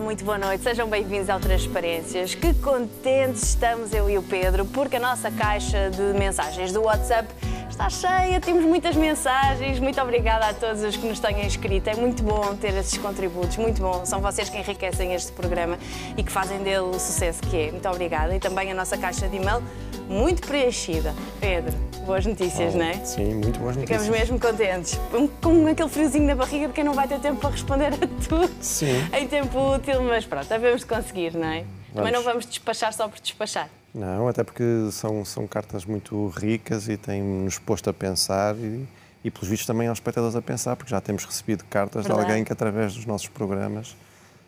Muito boa noite. Sejam bem-vindos ao Transparências. Que contentes estamos eu e o Pedro, porque a nossa caixa de mensagens do WhatsApp está cheia, temos muitas mensagens. Muito obrigada a todos os que nos tenham escrito. É muito bom ter esses contributos, muito bom. São vocês que enriquecem este programa e que fazem dele o sucesso que é. Muito obrigada. E também a nossa caixa de e-mail muito preenchida. Pedro, boas notícias, oh, não é? Sim, muito boas notícias. Ficamos mesmo contentes. Com aquele friozinho na barriga de quem não vai ter tempo para responder a tudo sim. em tempo útil, mas pronto, devemos conseguir, não é? Vamos. Também não vamos despachar só por despachar. Não, até porque são, são cartas muito ricas e têm-nos posto a pensar e, e, pelos vistos, também aos espectadores a pensar, porque já temos recebido cartas Verdade. de alguém que, através dos nossos programas,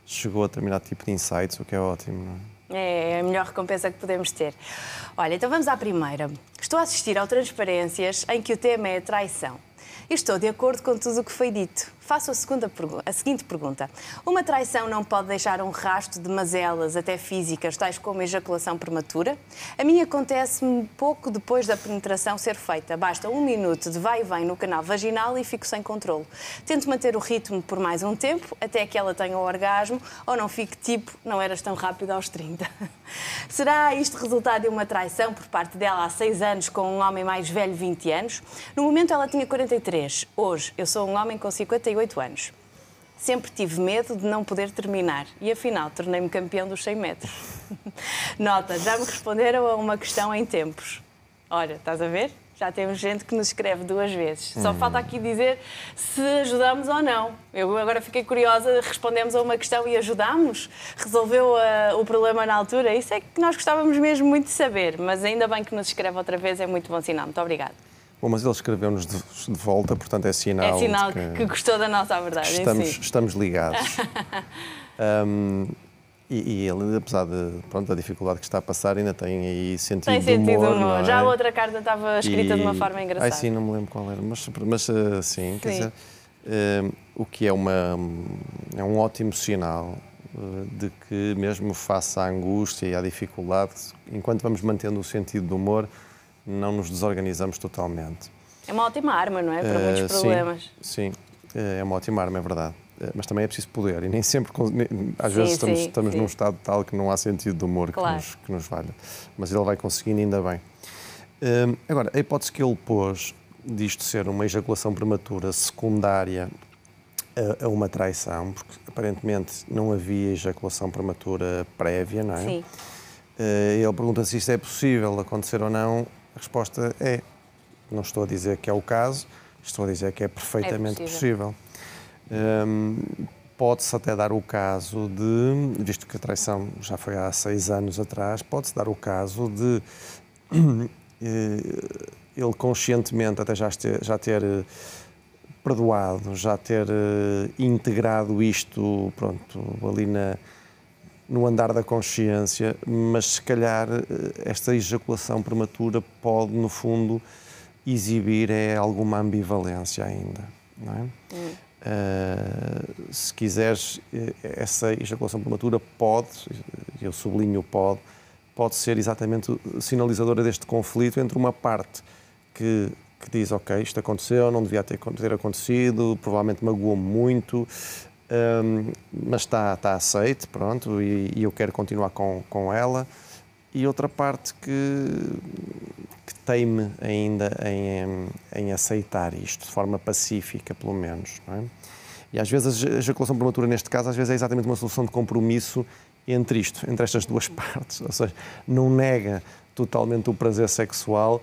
chegou a determinado tipo de insights, o que é ótimo, não é? É a melhor recompensa que podemos ter. Olha, então vamos à primeira. Estou a assistir ao Transparências em que o tema é traição. E estou de acordo com tudo o que foi dito. Faço a, segunda a seguinte pergunta. Uma traição não pode deixar um rastro de mazelas, até físicas, tais como ejaculação prematura? A mim acontece-me pouco depois da penetração ser feita. Basta um minuto de vai e vem no canal vaginal e fico sem controle. Tento manter o ritmo por mais um tempo, até que ela tenha o orgasmo, ou não fique tipo, não eras tão rápido aos 30. Será isto resultado de uma traição por parte dela há 6 anos com um homem mais velho, 20 anos? No momento ela tinha 43. Hoje eu sou um homem com 58 38 anos. Sempre tive medo de não poder terminar e, afinal, tornei-me campeão dos 100 metros. Nota, já me responderam a uma questão em tempos. Olha, estás a ver? Já temos gente que nos escreve duas vezes. Só hum. falta aqui dizer se ajudamos ou não. Eu agora fiquei curiosa, respondemos a uma questão e ajudamos? Resolveu uh, o problema na altura? Isso é que nós gostávamos mesmo muito de saber, mas ainda bem que nos escreve outra vez, é muito bom sinal. Muito obrigada. Bom, mas ele escreveu-nos de, de, volta, portanto é sinal. É sinal que, que, gostou da nossa verdade. Estamos, si. estamos ligados. um, e, e, ele, apesar de, pronto, da dificuldade que está a passar, ainda tem aí sentido tem sentido humor. humor. É? Já a outra carta estava escrita e... de uma forma engraçada. Ai, sim, não me lembro qual era, mas, mas uh, sim, sim, quer dizer, uh, o que é, uma, é um ótimo sinal uh, de que, mesmo face à angústia e à dificuldade, enquanto vamos mantendo o sentido do humor, não nos desorganizamos totalmente. É uma ótima arma, não é? Para muitos uh, problemas. Sim, sim, é uma ótima arma, é verdade. Uh, mas também é preciso poder e nem sempre, às sim, vezes, estamos, sim, estamos num estado tal que não há sentido de humor claro. que, nos, que nos valha. Mas ele vai conseguindo, ainda bem. Uh, agora, a hipótese que ele pôs disto ser uma ejaculação prematura secundária a, a uma traição, porque aparentemente não havia ejaculação prematura prévia, não é? Sim. ele pergunta se isto é possível acontecer ou não. A resposta é: não estou a dizer que é o caso, estou a dizer que é perfeitamente é possível. possível. Um, pode-se até dar o caso de, visto que a traição já foi há seis anos atrás, pode-se dar o caso de eh, ele conscientemente até já ter, já ter eh, perdoado, já ter eh, integrado isto, pronto, ali na no andar da consciência, mas se calhar eh, esta ejaculação prematura pode, no fundo, exibir é alguma ambivalência ainda. Não é? Hum. Uh, se quiseres, eh, essa ejaculação prematura pode, eu sublinho pode, pode ser exatamente sinalizadora deste conflito entre uma parte que, que diz, ok, isto aconteceu, não devia ter, ter acontecido, provavelmente magoou-me muito, um, mas está, está aceite, pronto, e, e, eu quero continuar com, com ela. E outra parte que, que teime ainda em, em aceitar isto, de forma pacífica, pelo menos. É? E às vezes a ejaculação prematura, neste caso, às vezes é exatamente uma solução de compromisso entre isto, entre estas duas partes. Ou seja, não nega totalmente o prazer sexual,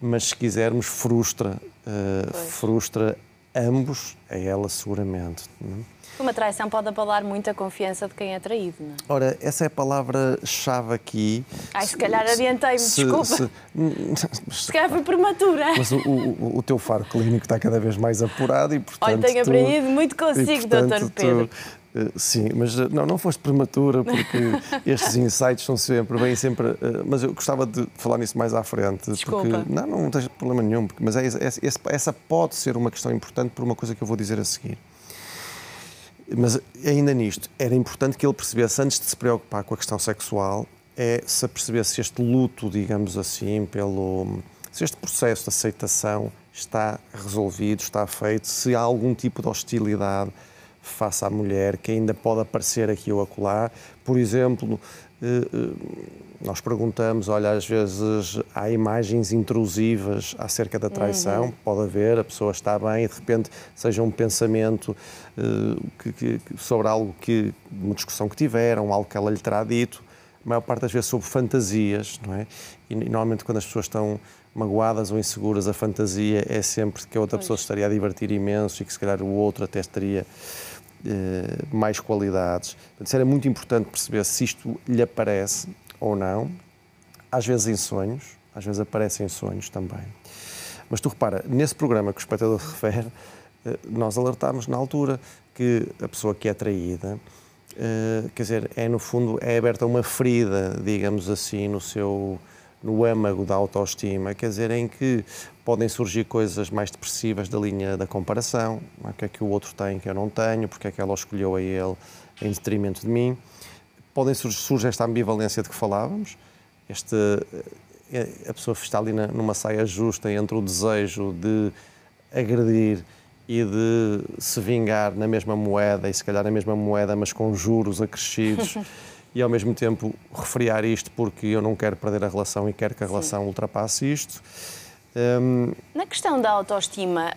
mas se quisermos, frustra, uh, frustra ambos, a ela seguramente. Não é? Uma traição pode abalar muito a confiança de quem é traído, não é? Ora, essa é a palavra-chave aqui. Ai, se calhar adiantei-me, desculpa. Se, se calhar foi prematura. Mas o, o, o, teu faro clínico está cada vez mais apurado e, portanto. Olha, tenho tu, aprendido muito consigo, doutor Pedro. Tu, eh, sim, mas eh, não, não foste prematura, porque estes insights são sempre bem, sempre. Eh, mas eu gostava de falar nisso mais à frente. Desculpa. Porque, não, não, não tens problema nenhum, porque, mas é, é, essa pode ser uma questão importante por uma coisa que eu vou dizer a seguir. Mas ainda nisto, era importante que ele percebesse, antes de se preocupar com a questão sexual, é se apercebesse se este luto, digamos assim, pelo. se este processo de aceitação está resolvido, está feito, se há algum tipo de hostilidade face à mulher, que ainda pode aparecer aqui ou acolá. Por exemplo, nós perguntamos, olha, às vezes há imagens intrusivas acerca da traição, uhum. pode haver, a pessoa está bem e de repente seja um pensamento uh, que, que, sobre algo que, uma discussão que tiveram, algo que ela lhe terá dito, a maior parte das vezes sobre fantasias, não é? E, e normalmente quando as pessoas estão magoadas ou inseguras, a fantasia é sempre que a outra pessoa se estaria a divertir imenso e que se calhar o outro até estaria eh, mais qualidades. Portanto, era muito importante perceber se isto lhe aparece ou não, às vezes em sonhos, às vezes aparece em sonhos também. Mas tu repara, nesse programa que o espectador refere, eh, nós alertámos na altura que a pessoa que é traída, eh, quer dizer, é no fundo, é aberta uma ferida, digamos assim, no seu no âmago da autoestima, quer dizer, em que podem surgir coisas mais depressivas da linha da comparação, o que é que o outro tem que eu não tenho, porque é que ela escolheu a ele em detrimento de mim. Podem surgir, surge esta ambivalência de que falávamos, este, eh, a pessoa está ali numa saia justa entre o desejo de agredir e de se vingar na mesma moeda, e se calhar na mesma moeda, mas com juros acrescidos. e ao mesmo tempo refriar isto porque eu não quero perder a relação e quero que a Sim. relação ultrapasse isto. Um... Na questão da autoestima,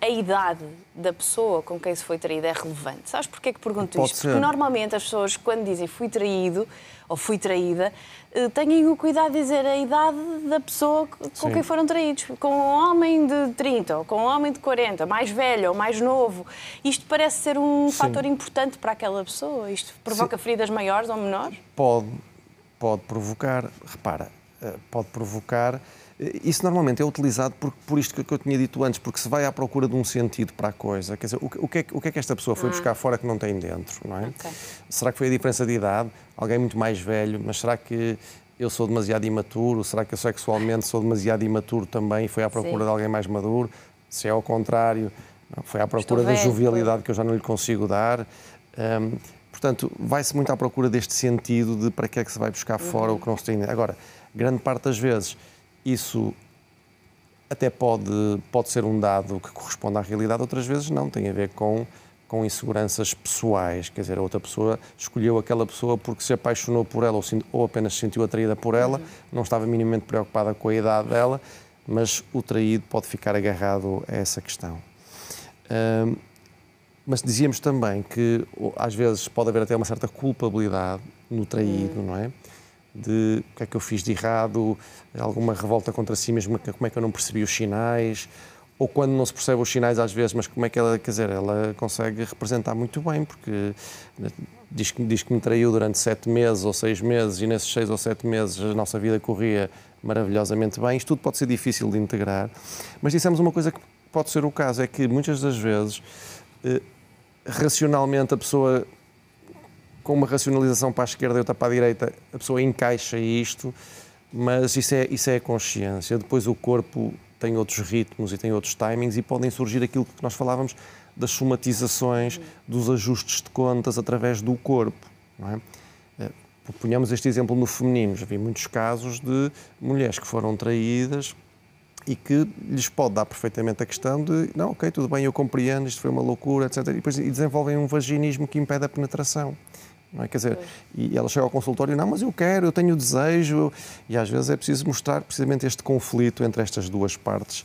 a idade da pessoa com quem se foi traída é relevante. Sabes porquê que pergunto Pode isto? Ser. Porque normalmente as pessoas, quando dizem fui traído ou fui traída, eh, têm o cuidado de dizer a idade da pessoa com Sim. quem foram traídos. Com um homem de 30 ou com um homem de 40, mais velho ou mais novo. Isto parece ser um Sim. fator importante para aquela pessoa. Isto provoca Sim. feridas maiores ou menores? Pode, pode provocar. Repara, eh, pode provocar isso normalmente é utilizado por, por isto que eu tinha dito antes, porque se vai à procura de um sentido para a coisa. Quer dizer, o, o, que, é, o que é que esta pessoa foi ah. buscar fora que não tem dentro, não é? Okay. Será que foi a diferença de idade? Alguém muito mais velho, mas será que eu sou demasiado imaturo? Será que eu sexualmente sou demasiado imaturo também e foi à procura Sim. de alguém mais maduro? Se é ao contrário, foi à procura da jovialidade que eu já não lhe consigo dar. Um, portanto, vai-se muito à procura deste sentido de para que é que se vai buscar fora uhum. o que não se tem. Agora, grande parte das vezes isso até pode, pode ser um dado que corresponde à realidade, outras vezes não, tem a ver com, com inseguranças pessoais. Quer dizer, a outra pessoa escolheu aquela pessoa porque se apaixonou por ela ou, ou apenas se sentiu atraída por ela, uhum. não estava minimamente preocupada com a idade dela, mas o traído pode ficar agarrado a essa questão. Mas dizíamos também que às vezes pode haver até uma certa culpabilidade no traído, uhum. não é? De o que é que eu fiz de errado, alguma revolta contra si mesmo, como é que eu não percebi os sinais, ou quando não se percebe os sinais às vezes, mas como é que ela, quer dizer, ela consegue representar muito bem, porque diz que, diz que me traiu durante sete meses ou seis meses e nesses seis ou sete meses a nossa vida corria maravilhosamente bem. Isto tudo pode ser difícil de integrar, mas dissemos uma coisa que pode ser o caso, é que muitas das vezes, eh, racionalmente, a pessoa com uma racionalização para a esquerda e outra para a direita, a pessoa encaixa isto, mas isso é, isso é a consciência. Depois o corpo tem outros ritmos e tem outros timings e podem surgir aquilo que nós falávamos das somatizações, dos ajustes de contas através do corpo. Não é? Eh, ponhamos este exemplo no feminino. Já vi muitos casos de mulheres que foram traídas e que lhes pode dar perfeitamente a questão de não, ok, tudo bem, eu compreendo, isto foi uma loucura, etc. E depois e desenvolvem um vaginismo que impede a penetração. É? Quer dizer, e ela chega ao consultório, não, mas eu quero, eu tenho desejo, e às vezes é preciso mostrar precisamente este conflito entre estas duas partes,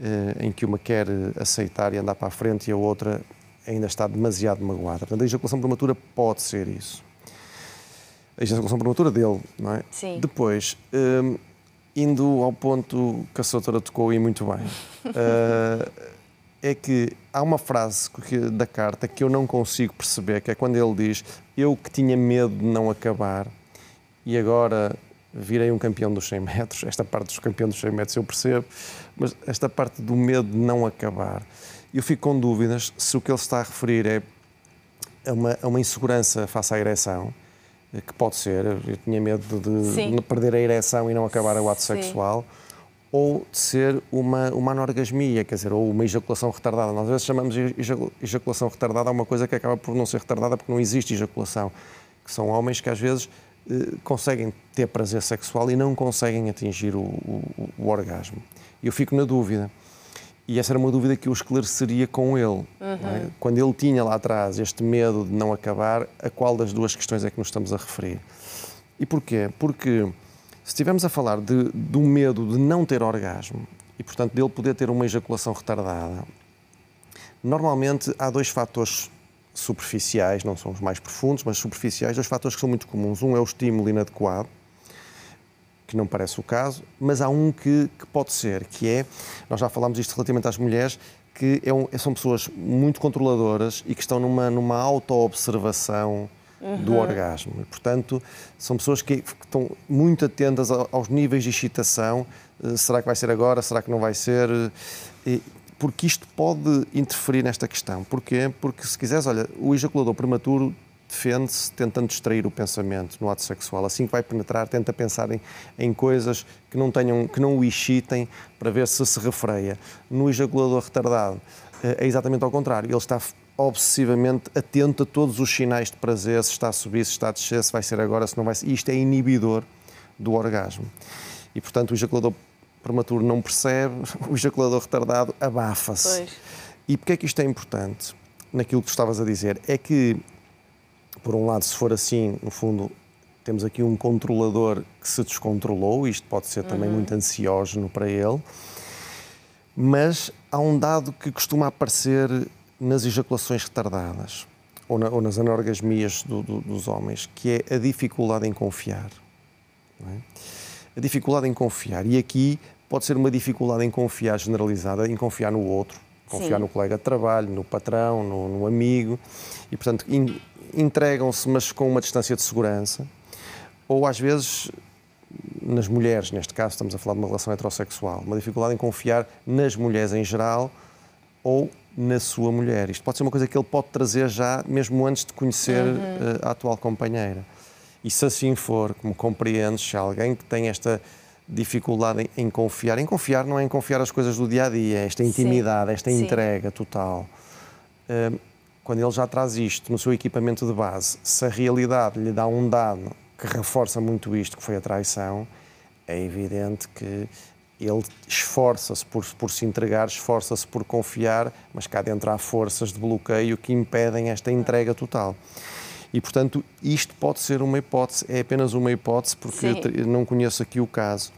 eh, em que uma quer aceitar e andar para a frente e a outra ainda está demasiado magoada. Portanto, a ejaculação prematura pode ser isso. A ejaculação prematura dele, não é? Sim. Depois, eh, indo ao ponto que a doutora tocou e muito bem. Uh, é que há uma frase da carta que eu não consigo perceber, que é quando ele diz: Eu que tinha medo de não acabar e agora virei um campeão dos 100 metros. Esta parte dos campeões dos 100 metros eu percebo, mas esta parte do medo de não acabar. Eu fico com dúvidas se o que ele está a referir é a uma, a uma insegurança face à ereção, que pode ser, eu tinha medo de, de perder a ereção e não acabar o ato Sim. sexual ou de ser uma, uma anorgasmia, quer dizer, ou uma ejaculação retardada. Nós às vezes chamamos ejaculação retardada a uma coisa que acaba por não ser retardada porque não existe ejaculação, que são homens que às vezes eh, conseguem ter prazer sexual e não conseguem atingir o, o, o orgasmo. Eu fico na dúvida. E essa era uma dúvida que eu esclareceria com ele. Uhum. É? Quando ele tinha lá atrás este medo de não acabar, a qual das duas questões é que nos estamos a referir? E porquê? Porque se estivermos a falar de, do medo de não ter orgasmo e, portanto, dele poder ter uma ejaculação retardada, normalmente há dois fatores superficiais, não são os mais profundos, mas superficiais, dois fatores que são muito comuns. Um é o estímulo inadequado, que não parece o caso, mas há um que, que pode ser, que é, nós já falámos isto relativamente às mulheres, que é um, são pessoas muito controladoras e que estão numa, numa auto-observação uhum. do orgasmo. E, portanto, são pessoas que, que estão muito atentas aos níveis de excitação. Uh, será que vai ser agora? Será que não vai ser? E, porque isto pode interferir nesta questão. Porquê? Porque, se quiseres, olha, o ejaculador prematuro defende-se tentando distrair o pensamento no ato sexual. Assim que vai penetrar, tenta pensar em, em coisas que não, tenham, que não o excitem para ver se se refreia. No ejaculador retardado eh, é exatamente ao contrário. Ele está obsessivamente atento a todos os sinais de prazer, se está a subir, se está a descer, se vai ser agora, se não vai ser. Isto é inibidor do orgasmo. E, portanto, o ejaculador prematuro não percebe, o ejaculador retardado abafa-se. E porquê é que isto é importante? Naquilo que tu estavas a dizer, é que por um lado, se for assim, no fundo, temos aqui um controlador que se descontrolou, isto pode ser também uhum. muito ansiógeno para ele, mas há um dado que costuma aparecer nas ejaculações retardadas ou, na, ou nas anorgasmias do, do, dos homens, que é a dificuldade em confiar. É? A dificuldade em confiar. E aqui pode ser uma dificuldade em confiar generalizada, em confiar no outro, confiar Sim. no colega de trabalho, no patrão, no, no amigo, e portanto in, entregam-se, mas com uma distância de segurança, ou às vezes nas mulheres, neste caso estamos a falar de uma relação heterossexual, uma dificuldade em confiar nas mulheres em geral ou na sua mulher. Isto pode ser uma coisa que ele pode trazer já, mesmo antes de conhecer uhum. Eh, a atual companheira. E se assim for, como compreendes, se alguém que tem esta dificuldade em, confiar. Em confiar não é em confiar as coisas do dia a dia, esta intimidade, Sim. esta Sim. entrega total. Uh, quando ele já traz isto no seu equipamento de base, se a realidade lhe dá um dado que reforça muito isto, que foi a traição, é evidente que ele esforça-se por, por se entregar, esforça-se por confiar, mas cá dentro há forças de bloqueio que impedem esta entrega total. E, portanto, isto pode ser uma hipótese, é apenas uma hipótese, porque não conheço aqui o caso.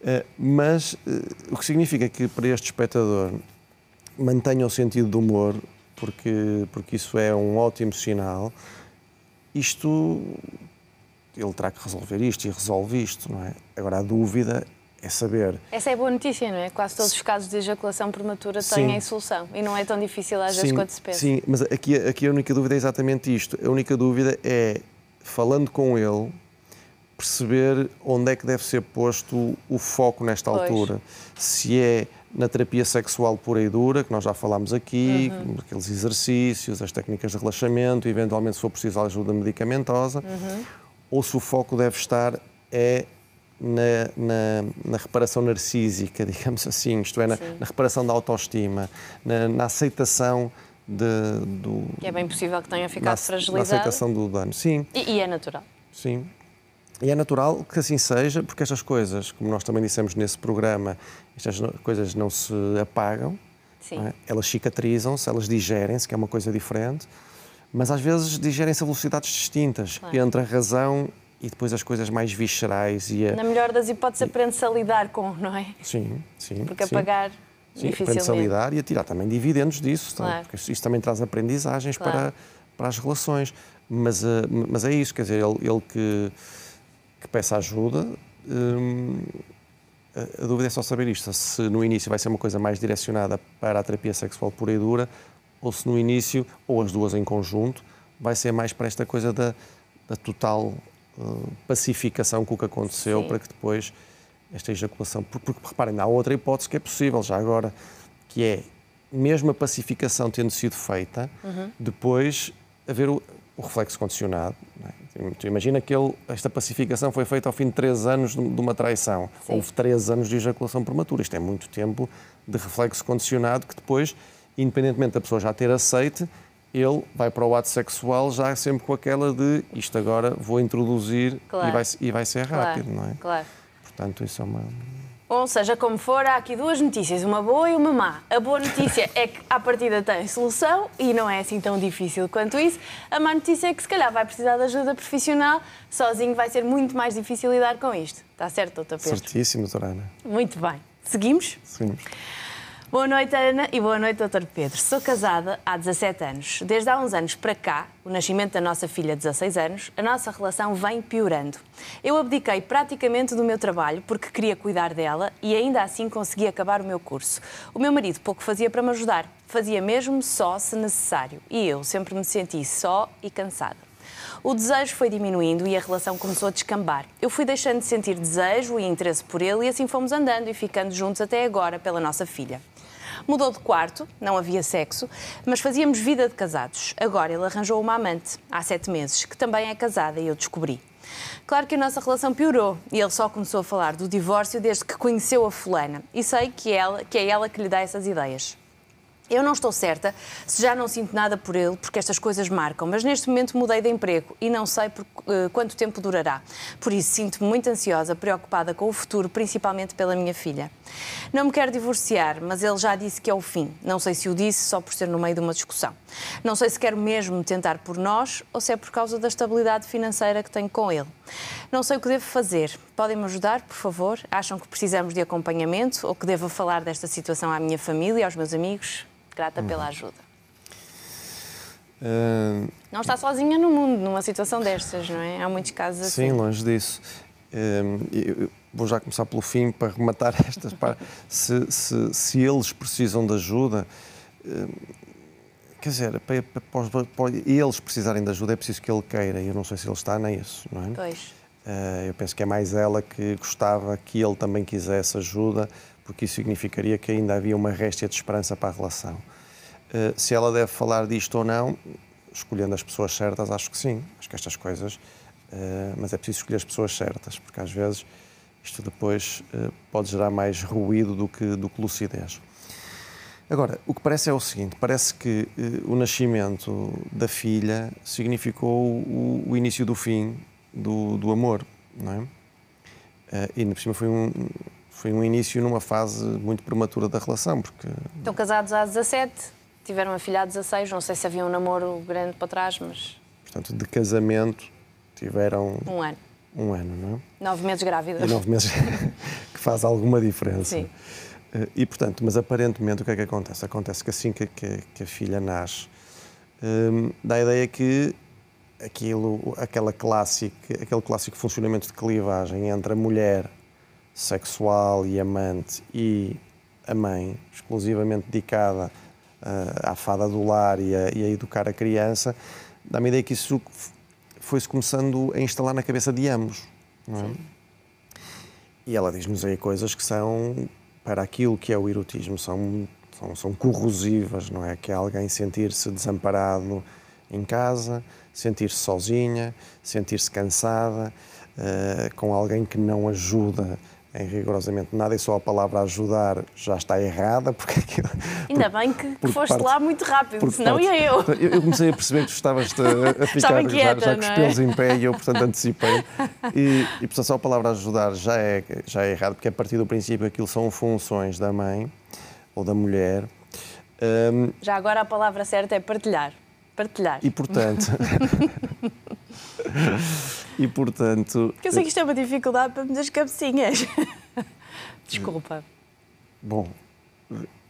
Uh, mas uh, o que significa que para este espectador mantenha o sentido do humor, porque, porque isso é um ótimo sinal, isto ele terá que resolver isto e resolve isto, não é? Agora a dúvida é saber. Essa é boa notícia, não é? Quase todos os casos de ejaculação prematura têm solução e não é tão difícil às vezes quanto se pensa. Sim, mas aqui, aqui a única dúvida é exatamente isto. A única dúvida é, falando com ele, perceber onde é que deve ser posto o foco nesta pois. altura. Se é na terapia sexual pura e dura, que nós já falámos aqui, uhum. aqueles exercícios, as técnicas de relaxamento, eventualmente se for preciso ajuda medicamentosa, uhum. ou se o foco deve estar é na, na, na, reparação narcísica, digamos assim, isto é, na, na reparação da autoestima, na, aceitação de, do. Que é bem possível que tenha ficado fragilizado. Na aceitação do dano, sim. E, e, é natural. Sim. E é natural que assim seja, porque estas coisas, como nós também dissemos nesse programa, estas coisas não se apagam, é? elas cicatrizam-se, elas digerem-se, que é uma coisa diferente, mas às vezes digerem-se a velocidades distintas claro. entre a razão e depois as coisas mais viscerais e a... Na melhor das hipóteses, aprende-se a lidar com, não é? Sim, sim. Porque apagar. Sim, aprende-se a lidar e a tirar também dividendos disso, tá? claro. porque isso também traz aprendizagens claro. para, para as relações. Mas, uh, mas é isso, quer dizer, ele, ele que, que peça ajuda. Hum, a dúvida é só saber isto: se no início vai ser uma coisa mais direcionada para a terapia sexual pura e dura, ou se no início, ou as duas em conjunto, vai ser mais para esta coisa da, da total pacificação com o que aconteceu Sim. para que depois esta ejaculação. Porque, porque reparem, há outra hipótese que é possível já agora, que é mesmo a pacificação tendo sido feita, uhum. depois haver o, o reflexo condicionado. É? Tu imagina que ele, esta pacificação foi feita ao fim de três anos de, de uma traição. Sim. Houve três anos de ejaculação prematura. Isto é muito tempo de reflexo condicionado que depois, independentemente da pessoa já ter aceite, ele vai para o ato sexual já sempre com aquela de isto agora vou introduzir claro. e, vai, e vai ser rápido, claro. não é? Claro. Portanto, isso é uma. Ou seja, como for, há aqui duas notícias, uma boa e uma má. A boa notícia é que à partida tem solução e não é assim tão difícil quanto isso. A má notícia é que se calhar vai precisar de ajuda profissional, sozinho vai ser muito mais difícil lidar com isto. Está certo, doutor Pedro? Certíssimo, doutora Ana. Muito bem. Seguimos? Seguimos. Boa noite, Ana, e boa noite, Dr. Pedro. Sou casada há 17 anos. Desde há uns anos para cá, o nascimento da nossa filha de 16 anos, a nossa relação vem piorando. Eu abdiquei praticamente do meu trabalho porque queria cuidar dela e ainda assim consegui acabar o meu curso. O meu marido pouco fazia para me ajudar, fazia mesmo só se necessário. E eu sempre me senti só e cansada. O desejo foi diminuindo e a relação começou a descambar. Eu fui deixando de sentir desejo e interesse por ele e assim fomos andando e ficando juntos até agora pela nossa filha. Mudou de quarto, não havia sexo, mas fazíamos vida de casados. Agora ele arranjou uma amante, há sete meses, que também é casada e eu descobri. Claro que a nossa relação piorou e ele só começou a falar do divórcio desde que conheceu a fulana. E sei que, ela, que é ela que lhe dá essas ideias. Eu não estou certa se já não sinto nada por ele, porque estas coisas marcam, mas neste momento mudei de emprego e não sei por, uh, quanto tempo durará. Por isso sinto-me muito ansiosa, preocupada com o futuro, principalmente pela minha filha. Não me quero divorciar, mas ele já disse que é o fim. Não sei se o disse só por ser no meio de uma discussão. Não sei se quero mesmo tentar por nós ou se é por causa da estabilidade financeira que tenho com ele. Não sei o que devo fazer. Podem-me ajudar, por favor? Acham que precisamos de acompanhamento ou que devo falar desta situação à minha família, aos meus amigos? Grata uhum. pela ajuda. Uh... Não está sozinha no mundo numa situação destas, não é? Há muitos casos assim. Sim, longe disso. Uh, vou já começar pelo fim para rematar estas. Se, se, se, eles precisam de ajuda, uh, quer dizer, para, para, para, eles precisarem de ajuda é preciso que ele queira. E eu não sei se ele está nisso, não é? Pois. Uh, eu penso que é mais ela que gostava que ele também quisesse ajuda porque isso significaria que ainda havia uma réstia de esperança para a relação. Uh, se ela deve falar disto ou não, escolhendo as pessoas certas, acho que sim. Acho que estas coisas. Uh, mas é preciso escolher as pessoas certas, porque às vezes isto depois pode gerar mais ruído do que, do que lucidez. Agora, o que parece é o seguinte: parece que o nascimento da filha significou o, o início do fim do, do amor, não é? e, por cima, foi um, foi um início numa fase muito prematura da relação, porque... Estão casados há 17, tiveram uma filha há 16, não sei se havia um namoro grande para trás, mas... Portanto, de casamento tiveram... Um ano. Um ano, não é? Nove meses grávidas. E nove meses, que faz alguma diferença. Sim. Eh, e, portanto, mas aparentemente o que é que acontece? Acontece que assim que, que, que a filha nasce, hum, dá a ideia que aquilo, aquela clássica, aquele clássico funcionamento de clivagem entre a mulher sexual e amante e a mãe, exclusivamente dedicada uh, à fada do lar e a, e a educar a criança, dá-me a ideia que isso foi-se começando a instalar na cabeça de ambos. É? E ela diz-nos aí coisas que são, para aquilo que é o erotismo, são, são, são corrosivas, não é? Que é alguém sentir-se desamparado em casa, sentir-se sozinha, sentir-se cansada, uh, com alguém que não ajuda em rigorosamente nada e só a palavra ajudar já está errada. Porque aquilo, Ainda bem que, que foste parte, lá muito rápido, senão parte, ia eu. eu. comecei a perceber que estavas a, a ficar inquieta, já, já com os é? pelos em pé e eu, portanto, antecipei. E, e, portanto, só a palavra ajudar já é, já é errado, porque a partir do princípio aquilo são funções da mãe ou da mulher. Um, já agora a palavra certa é partilhar. Partilhar. E, portanto... e portanto. Porque eu sei que isto é uma dificuldade para muitas cabecinhas. Desculpa. Bom,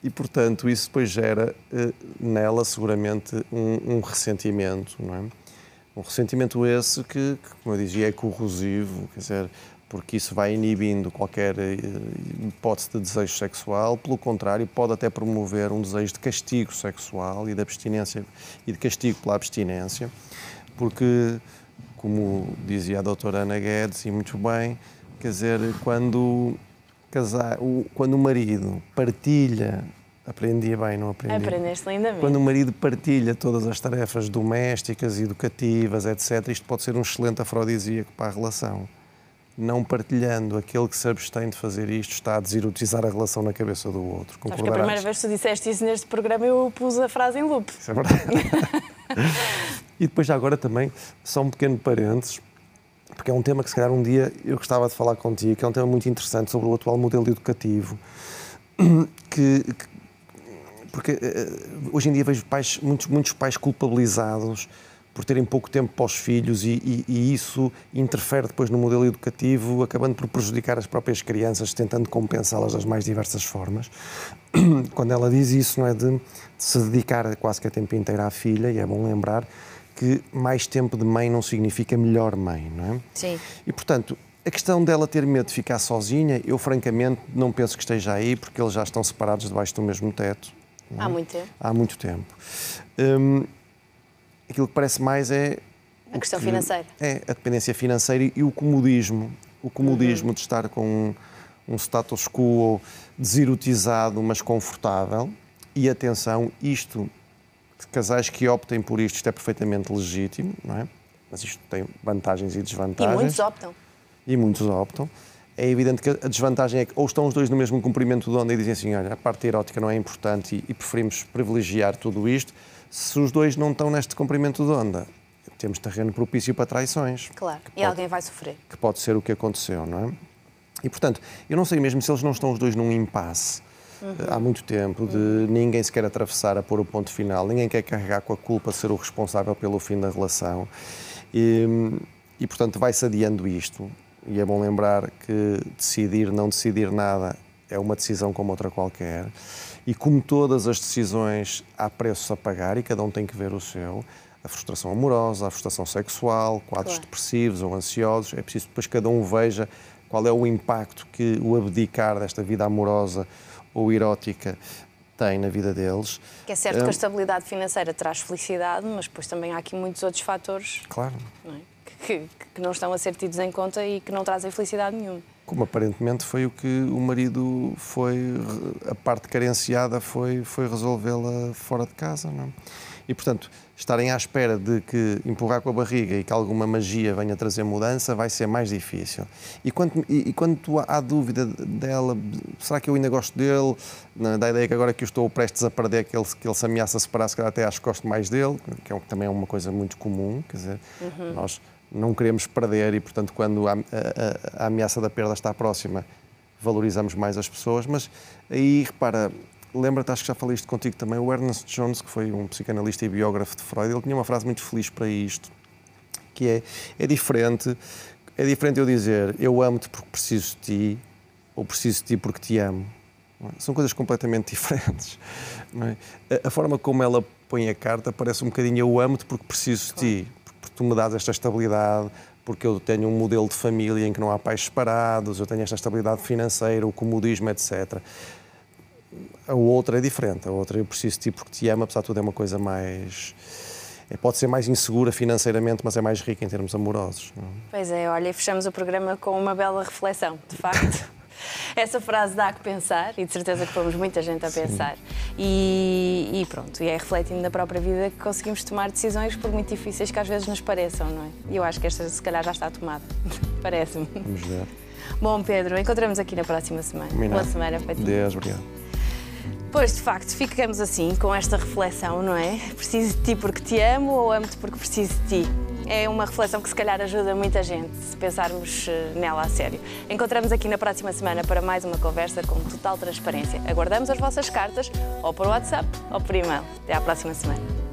e portanto isso depois gera eh, nela seguramente um, um, ressentimento, não é? Um ressentimento esse que, que, como eu dizia, é corrosivo, quer dizer, porque isso vai inibindo qualquer eh, hipótese de desejo sexual, pelo contrário, pode até promover um desejo de castigo sexual e de abstinência e de castigo pela abstinência, porque como dizia a doutora Ana Guedes, e muito bem, quer dizer, quando, casar, o, quando o marido partilha, aprendia bem, não aprendi? Aprendeste lindamente. Quando o marido partilha todas as tarefas domésticas, educativas, etc., isto pode ser um excelente afrodisíaco para a relação. Não partilhando, aquele que se abstém de fazer isto está a deserotizar a relação na cabeça do outro. Acho que a primeira vez que tu disseste isso neste programa eu pus a frase em loop. Isso é verdade. E depois, já agora também, só um pequeno parênteses, porque é um tema que se calhar um dia eu gostava de falar contigo, que é um tema muito interessante sobre o atual modelo educativo, que, que porque uh, hoje em dia vejo pais, muitos, muitos pais culpabilizados por terem pouco tempo para os filhos e, e, e, isso interfere depois no modelo educativo, acabando por prejudicar as próprias crianças, tentando compensá-las das mais diversas formas. Quando ela diz isso, não é de, de se dedicar quase que a tempo inteiro à filha, e é bom lembrar que mais tempo de mãe não significa melhor mãe, não é? Sim. E portanto, a questão dela ter medo de ficar sozinha, eu francamente não penso que esteja aí, porque eles já estão separados debaixo do mesmo teto. É? Há muito tempo. Há muito tempo. Hum, aquilo que parece mais é. A questão que, financeira. É, a dependência financeira e o comodismo. O comodismo uhum. de estar com um, um status quo deserotizado, mas confortável. E atenção, isto, casais que optem por isto, isto é perfeitamente legítimo, não é? Mas isto tem vantagens e desvantagens. E muitos optam. E muitos optam é evidente que a desvantagem é que ou estão os dois no mesmo comprimento de onda e dizem assim, olha, a parte erótica não é importante e, e preferimos privilegiar tudo isto. Se os dois não estão neste comprimento de onda, temos terreno propício para traições. Claro, e pode, alguém vai sofrer. Que pode ser o que aconteceu, não é? E, portanto, eu não sei mesmo se eles não estão os dois num impasse uhum. há muito tempo, de uhum. ninguém se quer atravessar a pôr o ponto final, ninguém quer carregar com a culpa ser o responsável pelo fim da relação. E, e portanto, vai-se adiando isto e é bom lembrar que decidir, não decidir nada é uma decisão como outra qualquer. E como todas as decisões, há preços a pagar e cada um tem que ver o seu. A frustração amorosa, a frustração sexual, quadros claro. depressivos ou ansiosos. É preciso depois cada um veja qual é o impacto que o abdicar desta vida amorosa ou erótica tem na vida deles. Que é certo que a estabilidade financeira traz felicidade, mas depois também há aqui muitos outros fatores. Claro. Não é? que, que não estão a ser tidos em conta e que não trazem felicidade nenhuma. Como aparentemente foi o que o marido foi, a parte carenciada foi, foi resolvê-la fora de casa, não é? E, portanto, estarem à espera de que empurrar com a barriga e que alguma magia venha trazer mudança vai ser mais difícil. E quando, e, e quando há dúvida dela, será que eu ainda gosto dele? Da ideia que agora que eu estou prestes a perder, que ele, que ele se ameaça a separar, se calhar até acho que gosto mais dele, que é, também é uma coisa muito comum, quer dizer, uhum. nós não queremos perder e, portanto, quando a, a, a, ameaça da perda está próxima, valorizamos mais as pessoas. Mas aí, repara, lembra-te, acho que já falei isto contigo também, o Ernest Jones, que foi um psicanalista e biógrafo de Freud, ele tinha uma frase muito feliz para isto, que é, é diferente, é diferente eu dizer eu amo-te porque preciso de ti ou preciso de ti porque te amo. É? São coisas completamente diferentes. É? A, forma como ela põe a carta parece um bocadinho eu amo-te porque preciso de ti tu me dás esta estabilidade, porque eu tenho um modelo de família em que não há pais separados, eu tenho esta estabilidade financeira, o comodismo, etc. A outra é diferente, a outra eu preciso de ti porque te amo, apesar de tudo é uma coisa mais... É, pode ser mais insegura financeiramente, mas é mais rica em termos amorosos. É? Pois é, olha, fechamos o programa com uma bela reflexão, de facto. Essa frase dá a que pensar e de certeza que fomos muita gente a pensar. E, e, pronto, e é refletindo na própria vida que conseguimos tomar decisões, por muito difíceis que às vezes nos pareçam, não é? E eu acho que esta, se calhar, já está tomada. Parece-me. Vamos ver. Bom, Pedro, encontramos aqui na próxima semana. Combinado. Boa semana para ti. Deus, obrigado. Pois, de facto, ficamos assim, com esta reflexão, não é? Preciso de ti porque te amo ou amo-te porque preciso de ti? É uma reflexão que se calhar ajuda muita gente, se pensarmos eh, nela a sério. Encontramos aqui na próxima semana para mais uma conversa com total transparência. Aguardamos as vossas cartas, ou por WhatsApp ou por e-mail. Até à próxima semana.